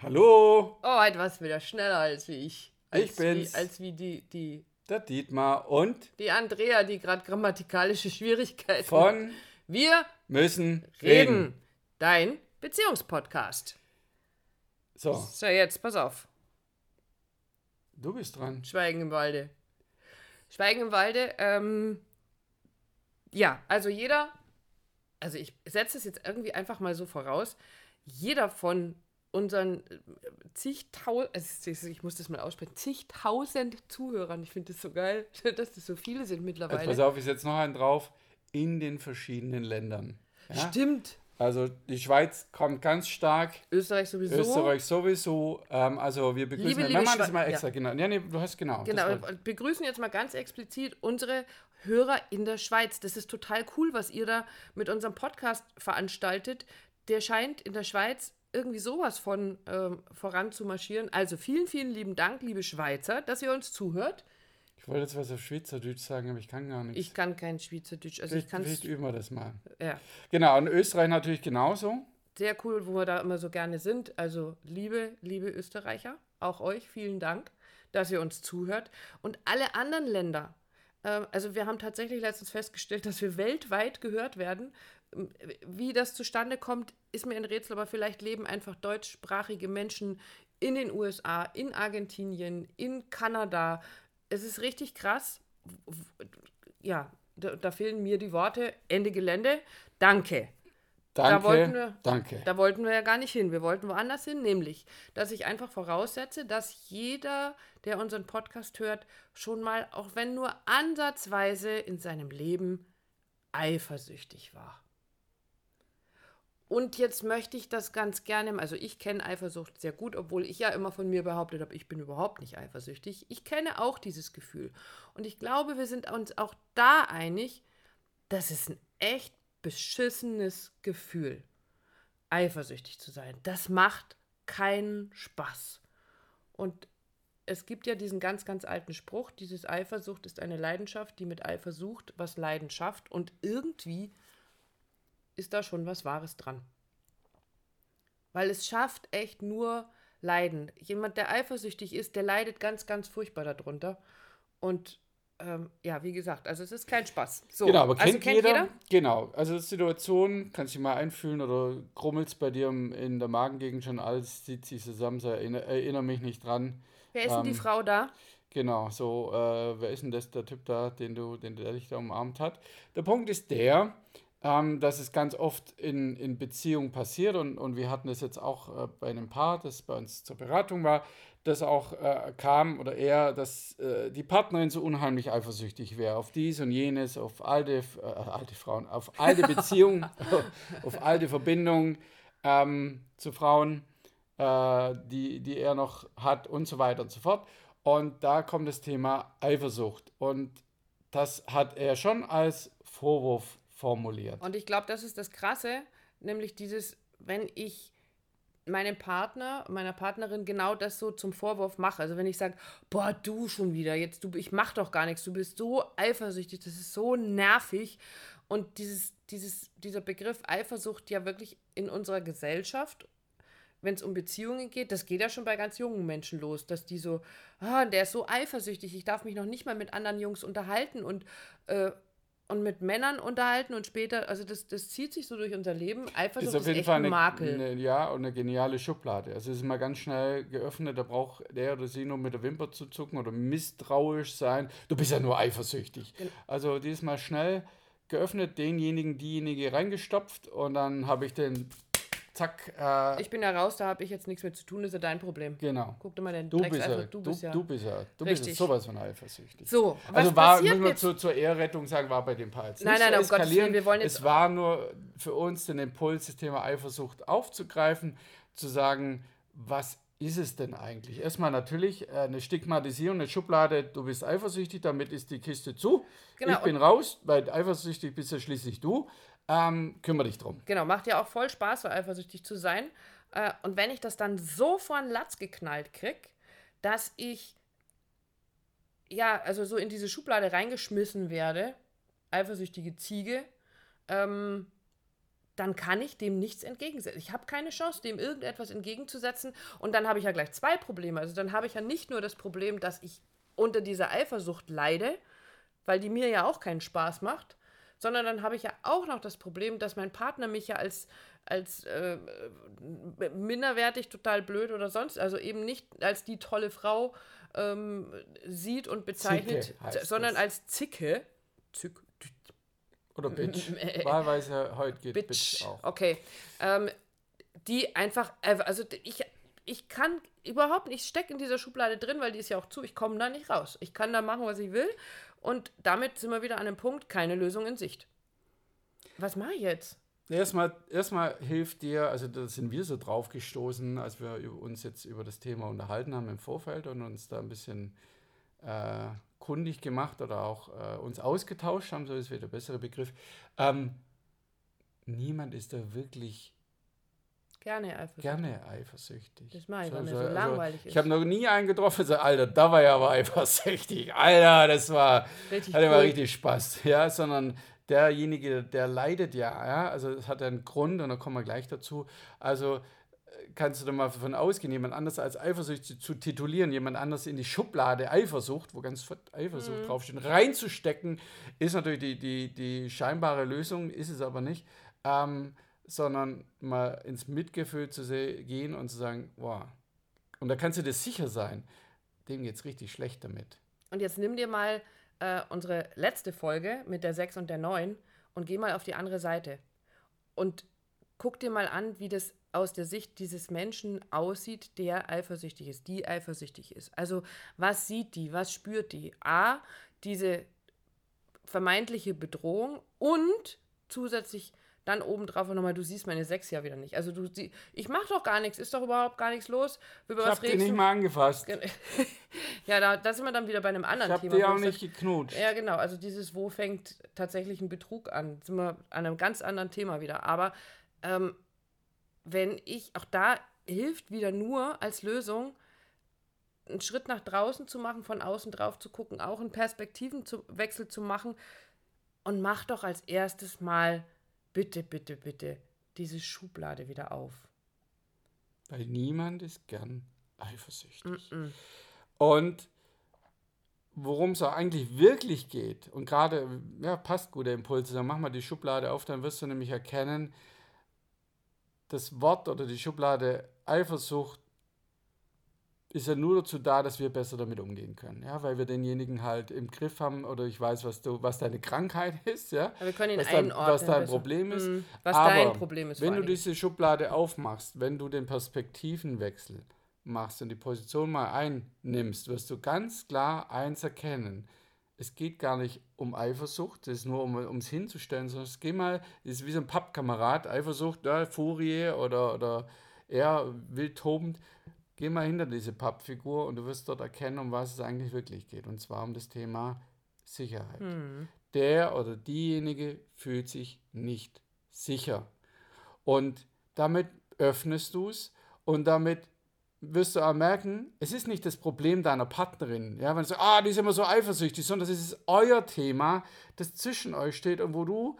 Hallo, Oh, du wieder schneller als wie ich. Als Ich bin's. Wie, als wie die, die, der Dietmar und die Andrea, die gerade grammatikalische Schwierigkeiten von Wir müssen reden. reden. Dein Beziehungspodcast. So, So, jetzt, pass auf. du bist dran. Schweigen im Walde. Schweigen im Walde, ähm, ja, also jeder, also ich setze es jetzt irgendwie einfach mal so voraus, jeder von unseren äh, zigtausend, ich muss das mal aussprechen, zigtausend Zuhörern, ich finde das so geil, dass das so viele sind Also mittlerweile. pass auf, ich setze noch einen drauf. In den verschiedenen Ländern. Ja? Stimmt. Also die Schweiz kommt ganz stark, Österreich sowieso. Österreich sowieso. Ähm, also wir begrüßen. Liebe, liebe machen das mal ja. extra, genau. Ja, nee, du hast genau. Genau, wir begrüßen jetzt mal ganz explizit unsere Hörer in der Schweiz. Das ist total cool, was ihr da mit unserem Podcast veranstaltet. Der scheint in der Schweiz irgendwie sowas von ähm, voran zu marschieren. Also vielen, vielen lieben Dank, liebe Schweizer, dass ihr uns zuhört. Ich wollte jetzt was auf Schweizerdeutsch sagen, aber ich kann gar nichts. Ich kann kein Schweizerdeutsch, also ich vielleicht, kann vielleicht üben wir das mal. ja, Genau, und Österreich natürlich genauso. sehr cool, wo wir da immer so gerne sind. Also liebe, liebe Österreicher, auch euch vielen Dank, dass ihr uns zuhört. Und alle anderen Länder. ähm, Also wir haben tatsächlich letztens festgestellt, dass wir weltweit gehört werden. Wie das zustande kommt, ist mir ein Rätsel, aber vielleicht leben einfach deutschsprachige Menschen in den USA, in Argentinien, in Kanada. Es ist richtig krass. Ja, da, da fehlen mir die Worte. Ende Gelände. Danke. Danke. wollten wir- danke. Da wollten wir ja gar nicht hin. Wir wollten woanders hin, nämlich, dass ich einfach voraussetze, dass jeder, der unseren Podcast hört, schon mal, auch wenn nur ansatzweise in seinem Leben eifersüchtig war. Und jetzt möchte ich das ganz gerne, also ich kenne Eifersucht sehr gut, obwohl ich ja immer von mir behauptet habe, ich bin überhaupt nicht eifersüchtig. Ich kenne auch dieses Gefühl. Und ich glaube, wir sind uns auch da einig, das ist ein echt beschissenes Gefühl, eifersüchtig zu sein. Das macht keinen Spaß. Und es gibt ja diesen ganz, ganz alten Spruch, dieses Eifersucht ist eine Leidenschaft, die mit Eifer sucht, was Leiden schafft. Und irgendwie ist da schon was Wahres dran. Weil es schafft echt nur Leiden. Jemand, der eifersüchtig ist, der leidet ganz, ganz furchtbar darunter. Und ähm, ja, wie gesagt, also es ist kein Spaß. So, Genau, aber kennt, also kennt jeder, jeder? Genau, also Situation, kannst du dich mal einfühlen oder krummelst bei dir in der Magengegend schon alles, zieht sich zusammen, so erinnere, erinnere mich nicht dran. Wer ist denn die ähm, Frau da? Genau, so, äh, wer ist denn das, der Typ da, den du, den der dich da umarmt hat? Der Punkt ist der, ähm, dass es ganz oft in, in Beziehungen passiert und, und wir hatten das jetzt auch äh, bei einem Paar, das bei uns zur Beratung war, das auch äh, kam oder eher, dass äh, die Partnerin so unheimlich eifersüchtig wäre auf dies und jenes, auf alte, äh, alte Frauen, auf alte Beziehungen, auf alte Verbindungen ähm, zu Frauen, äh, die, die er noch hat und so weiter und so fort. Und da kommt das Thema Eifersucht. Und das hat er schon als Vorwurf formuliert. Und ich glaube, das ist das Krasse, nämlich dieses, wenn ich meinem Partner, meiner Partnerin genau das so zum Vorwurf mache. Also wenn ich sage, boah, du schon wieder, jetzt du, ich mach doch gar nichts, du bist so eifersüchtig, das ist so nervig. Und dieses, dieses, dieser Begriff Eifersucht ja wirklich in unserer Gesellschaft, wenn es um Beziehungen geht, das geht ja schon bei ganz jungen Menschen los, dass die so, ah, der ist so eifersüchtig, ich darf mich noch nicht mal mit anderen Jungs unterhalten und äh, und mit Männern unterhalten und später, also das, das zieht sich so durch unser Leben. Eifersucht ist ist, auf jeden echt Fall ein eine, Makel. eine, ja, und eine geniale Schublade. Also es ist mal ganz schnell geöffnet, da braucht der oder sie nur mit der Wimper zu zucken oder misstrauisch sein. Du bist ja nur eifersüchtig. Also die ist mal schnell geöffnet, denjenigen, diejenige reingestopft und dann habe ich den, zack, äh, Ich bin ja raus, da habe ich jetzt nichts mehr zu tun, ist ja dein Problem. genau. Guck dir mal den Du Drecks bist, ja, einfach, du bist ja. du bist ja, du bist ja Richtig. sowas von eifersüchtig. So, was Also war, müssen wir zu, zur Ehrrettung sagen, war bei dem Paar jetzt Nein, nicht nein, so um Gottes eskalieren. Willen, wir wollen jetzt- Es war nur für uns den Impuls, das Thema Eifersucht aufzugreifen, zu sagen, was ist es denn eigentlich? Erstmal natürlich äh, eine Stigmatisierung, eine Schublade, du bist eifersüchtig, damit ist die Kiste zu. Genau, ich bin raus, weil eifersüchtig bist ja schließlich du. Ähm, kümmere dich drum. Genau, macht ja auch voll Spaß, so eifersüchtig zu sein. Äh, und wenn ich das dann so vor den Latz geknallt krieg, dass ich ja, also so in diese Schublade reingeschmissen werde, eifersüchtige Ziege, ähm, dann kann ich dem nichts entgegensetzen. Ich habe keine Chance, dem irgendetwas entgegenzusetzen. Und dann habe ich ja gleich zwei Probleme. Also dann habe ich ja nicht nur das Problem, dass ich unter dieser Eifersucht leide, weil die mir ja auch keinen Spaß macht, sondern dann habe ich ja auch noch das Problem, dass mein Partner mich ja als, als äh, minderwertig, total blöd oder sonst, also eben nicht als die tolle Frau ähm, sieht und bezeichnet, sondern das. als Zicke. Zick, oder Bitch. Wahlweise heute geht Bitch, Bitch auch. Okay. Ähm, die einfach, äh, also ich, ich kann überhaupt nicht, ich stecke in dieser Schublade drin, weil die ist ja auch zu, ich komme da nicht raus. Ich kann da machen, was ich will. Und damit sind wir wieder an einem Punkt, keine Lösung in Sicht. Was mache ich jetzt? Erstmal, erstmal hilft dir, also da sind wir so drauf gestoßen, als wir uns jetzt über das Thema unterhalten haben im Vorfeld und uns da ein bisschen äh, kundig gemacht oder auch äh, uns ausgetauscht haben, so ist wieder der bessere Begriff. Ähm, niemand ist da wirklich gerne eifersüchtig. Gerne eifersüchtig. Das mache ich, so, weil mir so, so langweilig also, ist. Ich habe noch nie einen getroffen, so, Alter, da war ja aber eifersüchtig. Alter, das war, richtig hatte cool. war richtig Spaß. Ja, sondern derjenige, der leidet ja, ja, also es hat einen Grund und da kommen wir gleich dazu. Also kannst du da mal davon ausgehen, jemand anders als Eifersucht zu, zu, titulieren, jemand anders in die Schublade Eifersucht, wo ganz Eifersucht mhm. draufsteht, reinzustecken, ist natürlich die, die, die scheinbare Lösung, ist es aber nicht, ähm, sondern mal ins Mitgefühl zu gehen und zu sagen, wow, und da kannst du dir sicher sein, dem geht es richtig schlecht damit. Und jetzt nimm dir mal äh, unsere letzte Folge mit der 6 und der 9 und geh mal auf die andere Seite. Und guck dir mal an, wie das aus der Sicht dieses Menschen aussieht, der eifersüchtig ist, die eifersüchtig ist. Also was sieht die, was spürt die? A, diese vermeintliche Bedrohung und zusätzlich dann obendrauf nochmal, du siehst meine Sechs ja wieder nicht. Also du sie, ich mach doch gar nichts, ist doch überhaupt gar nichts los. Über ich hab die nicht mal angefasst. ja, da, da sind wir dann wieder bei einem anderen ich Thema. Ich hab die auch nicht geknutscht. Ja, genau. Also dieses, wo fängt tatsächlich ein Betrug an? Sind wir an einem ganz anderen Thema wieder. Aber ähm, wenn ich, auch da hilft wieder nur als Lösung, einen Schritt nach draußen zu machen, von außen drauf zu gucken, auch einen Perspektivenwechsel zu machen und mach doch als erstes mal bitte, bitte, bitte diese Schublade wieder auf. Weil niemand ist gern eifersüchtig. Mm -mm. Und worum es auch eigentlich wirklich geht, und gerade, ja, passt gut der Impuls, dann mach mal die Schublade auf, dann wirst du nämlich erkennen, das Wort oder die Schublade Eifersucht ist ja nur dazu da, dass wir besser damit umgehen können, ja, weil wir denjenigen halt im Griff haben oder ich weiß, was du, was deine Krankheit ist, ja, wir können ihn was, dein, was dein Problem ist, mhm. was aber dein Problem ist. Wenn du diese Schublade aufmachst, wenn du den Perspektivenwechsel machst und die Position mal einnimmst, wirst du ganz klar eins erkennen: es geht gar nicht um Eifersucht, es ist nur um es hinzustellen, sondern es geht mal, es ist wie so ein Pappkamerad, Eifersucht, ja, Furie oder, oder eher wild tobend. Geh mal hinter diese Pappfigur und du wirst dort erkennen, um was es eigentlich wirklich geht. Und zwar um das Thema Sicherheit. Hm. Der oder diejenige fühlt sich nicht sicher. Und damit öffnest du es und damit wirst du auch merken, es ist nicht das Problem deiner Partnerin, ja, wenn du sagst, ah, die ist immer so eifersüchtig, sondern es ist euer Thema, das zwischen euch steht und wo du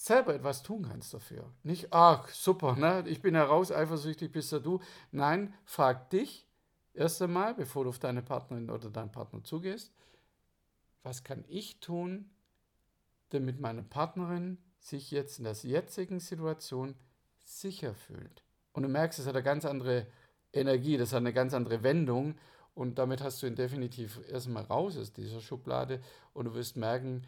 selber etwas tun kannst dafür. Nicht, ach, super, ne, ich bin heraus, eifersüchtig bist ja du. Nein, frag dich erst einmal, bevor du auf deine Partnerin oder deinen Partner zugehst, was kann ich tun, damit meine Partnerin sich jetzt in der jetzigen Situation sicher fühlt. Und du merkst, es hat eine ganz andere Energie, das hat eine ganz andere Wendung und damit hast du ihn definitiv erstmal raus aus dieser Schublade und du wirst merken,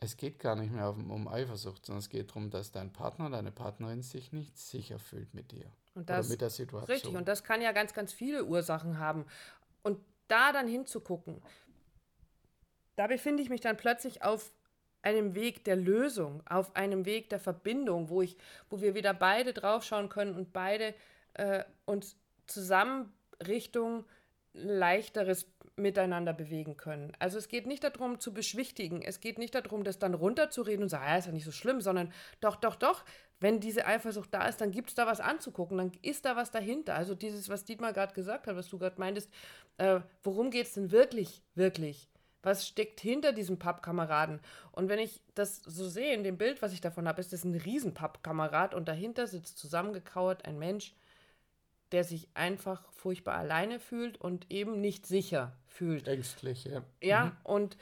es geht gar nicht mehr um, Eifersucht, sondern es geht darum, dass dein Partner, deine Partnerin sich nicht sicher fühlt mit dir und das, oder mit der Situation. Richtig, und das kann ja ganz, ganz viele Ursachen haben. Und da dann hinzugucken, da befinde ich mich dann plötzlich auf einem Weg der Lösung, auf einem Weg der Verbindung, wo ich, wo wir wieder beide draufschauen können und beide äh, uns zusammen Richtung leichteres Miteinander bewegen können. Also es geht nicht darum zu beschwichtigen, es geht nicht darum, das dann runterzureden und sagen, ja, ist ja nicht so schlimm, sondern doch, doch, doch, wenn diese Eifersucht da ist, dann gibt es da was anzugucken, dann ist da was dahinter. Also dieses, was Dietmar gerade gesagt hat, was du gerade meintest, äh, worum geht es denn wirklich, wirklich? Was steckt hinter diesem Pappkameraden? Und wenn ich das so sehe in dem Bild, was ich davon habe, ist das ein Riesenpappkamerad und dahinter sitzt zusammengekauert ein Mensch, der sich einfach furchtbar alleine fühlt und eben nicht sicher fühlt. Ängstlich, ja. Ja, mhm. und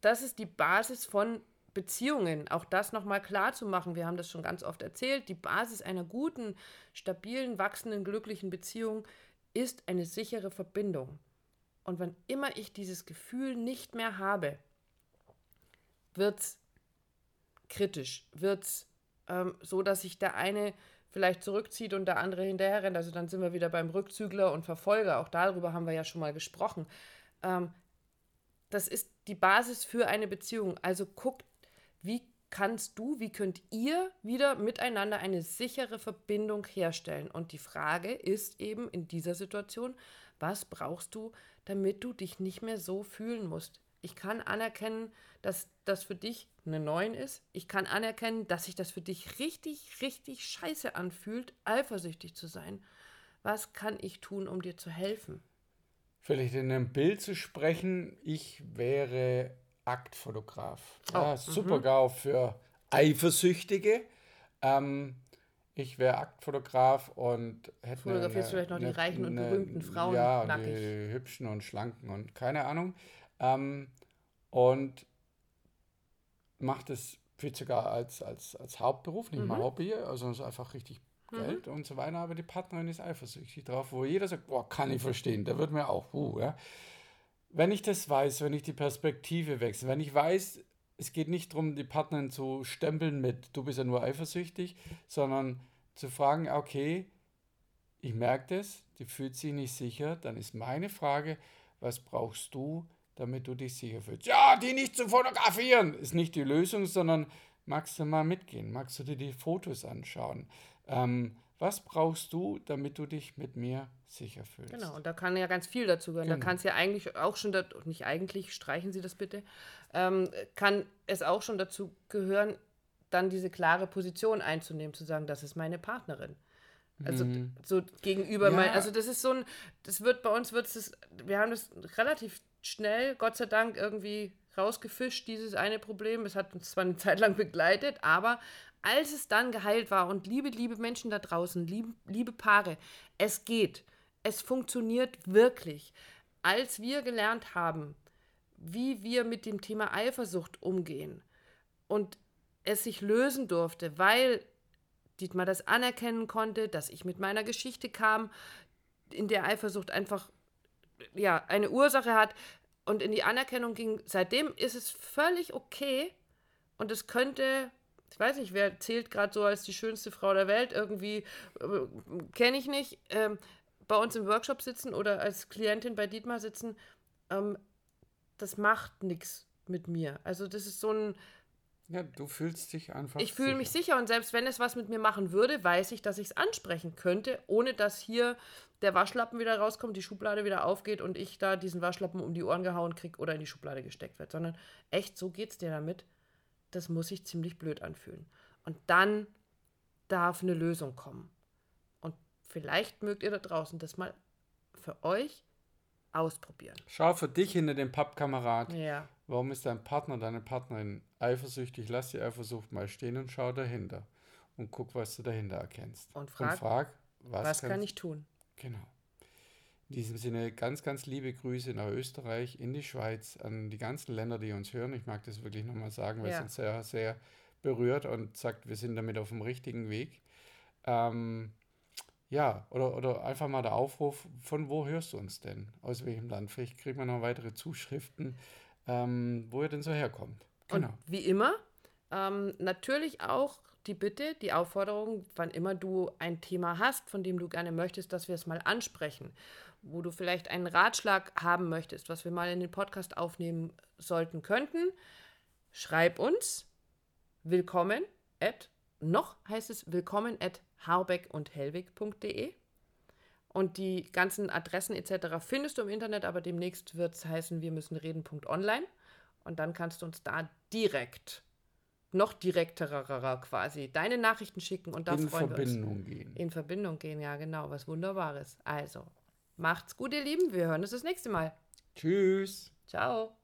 das ist die Basis von Beziehungen. Auch das nochmal klar zu machen. Wir haben das schon ganz oft erzählt. Die Basis einer guten, stabilen, wachsenden, glücklichen Beziehung ist eine sichere Verbindung. Und wann immer ich dieses Gefühl nicht mehr habe, wird es kritisch, wird es ähm, so, dass sich der eine vielleicht zurückzieht und der andere hinterher rennt. Also dann sind wir wieder beim Rückzügler und Verfolger. Auch darüber haben wir ja schon mal gesprochen. Ähm, das ist die Basis für eine Beziehung. Also guckt, wie kannst du, wie könnt ihr wieder miteinander eine sichere Verbindung herstellen? Und die Frage ist eben in dieser Situation, was brauchst du, damit du dich nicht mehr so fühlen musst? Ich kann anerkennen, dass das für dich eine 9 ist. Ich kann anerkennen, dass sich das für dich richtig, richtig scheiße anfühlt, eifersüchtig zu sein. Was kann ich tun, um dir zu helfen? Vielleicht in einem Bild zu sprechen, ich wäre Aktfotograf. Oh, ja, super mhm. GAU für Eifersüchtige. Ähm, ich wäre Aktfotograf und hätte. Fotografierst eine, vielleicht noch eine, die reichen und berühmten Frauen ja, nackig. die hübschen und schlanken und keine Ahnung. Ähm, und macht es viel sogar als, als, als Hauptberuf, nicht mhm. mal Hobby, also es ist einfach richtig mhm. Geld mhm. und so weiter, aber die Partnerin ist eifersüchtig drauf, wo jeder sagt, boah, kann ich verstehen, da wird mir auch, uh, ja. Wenn ich das weiß, wenn ich die Perspektive wechsle, wenn ich weiß, es geht nicht darum, die Partnerin zu stempeln mit, du bist ja nur eifersüchtig, sondern zu fragen, okay, ich merke das, die fühlt sich nicht sicher, dann ist meine Frage, was brauchst du, damit du dich sicher fühlst. Ja, die nicht zu fotografieren ist nicht die Lösung, sondern magst du mal mitgehen? Magst du dir die Fotos anschauen? Ähm, was brauchst du, damit du dich mit mir sicher fühlst? Genau, und da kann ja ganz viel dazu gehören. Genau. Da kann es ja eigentlich auch schon, nicht eigentlich, streichen Sie das bitte, ähm, kann es auch schon dazu gehören, dann diese klare Position einzunehmen, zu sagen, das ist meine Partnerin. Also mhm. so gegenüber ja. mein, also das ist so ein, das wird bei uns wird es, wir haben das relativ schnell, Gott sei Dank, irgendwie rausgefischt, dieses eine Problem. Es hat uns zwar eine Zeit lang begleitet, aber als es dann geheilt war und liebe, liebe Menschen da draußen, liebe, liebe Paare, es geht. Es funktioniert wirklich. Als wir gelernt haben, wie wir mit dem Thema Eifersucht umgehen und es sich lösen durfte, weil Dietmar das anerkennen konnte, dass ich mit meiner Geschichte kam, in der Eifersucht einfach ja, eine Ursache hat und in die Anerkennung ging, seitdem ist es völlig okay und es könnte, ich weiß nicht, wer zählt gerade so als die schönste Frau der Welt, irgendwie äh, kenne ich nicht, ähm, bei uns im Workshop sitzen oder als Klientin bei Dietmar sitzen, ähm, das macht nichts mit mir. Also das ist so ein, ja, du fühlst dich einfach. Ich fühle mich sicher und selbst wenn es was mit mir machen würde, weiß ich, dass ich es ansprechen könnte, ohne dass hier der Waschlappen wieder rauskommt, die Schublade wieder aufgeht und ich da diesen Waschlappen um die Ohren gehauen kriege oder in die Schublade gesteckt wird. Sondern echt, so geht's dir damit. Das muss sich ziemlich blöd anfühlen. Und dann darf eine Lösung kommen. Und vielleicht mögt ihr da draußen das mal für euch ausprobieren. Schau für dich hinter dem Pappkamerad. Ja. Warum ist dein Partner, deine Partnerin eifersüchtig? Lass die Eifersucht mal stehen und schau dahinter. Und guck, was du dahinter erkennst. Und frag, und frag was, was kann ich tun? Genau. In diesem Sinne ganz, ganz liebe Grüße nach Österreich, in die Schweiz, an die ganzen Länder, die uns hören. Ich mag das wirklich nochmal sagen, weil ja. es uns sehr, sehr berührt und sagt, wir sind damit auf dem richtigen Weg. Ähm, ja, oder, oder einfach mal der Aufruf, von wo hörst du uns denn? Aus welchem Land? Vielleicht kriegt man noch weitere Zuschriften, ähm, wo ihr denn so herkommt. Genau. Und wie immer, ähm, natürlich auch die Bitte, die Aufforderung, wann immer du ein Thema hast, von dem du gerne möchtest, dass wir es mal ansprechen, wo du vielleicht einen Ratschlag haben möchtest, was wir mal in den Podcast aufnehmen sollten könnten, schreib uns willkommen at, noch heißt es willkommen at harbeck und hellwig.de. Und die ganzen Adressen etc. findest du im Internet, aber demnächst wird es heißen, wir müssen reden.online. Und dann kannst du uns da direkt, noch direkterer quasi, deine Nachrichten schicken und da In freuen Verbindung wir uns. gehen. In Verbindung gehen, ja, genau. Was Wunderbares. Also, macht's gut, ihr Lieben. Wir hören uns das nächste Mal. Tschüss. Ciao.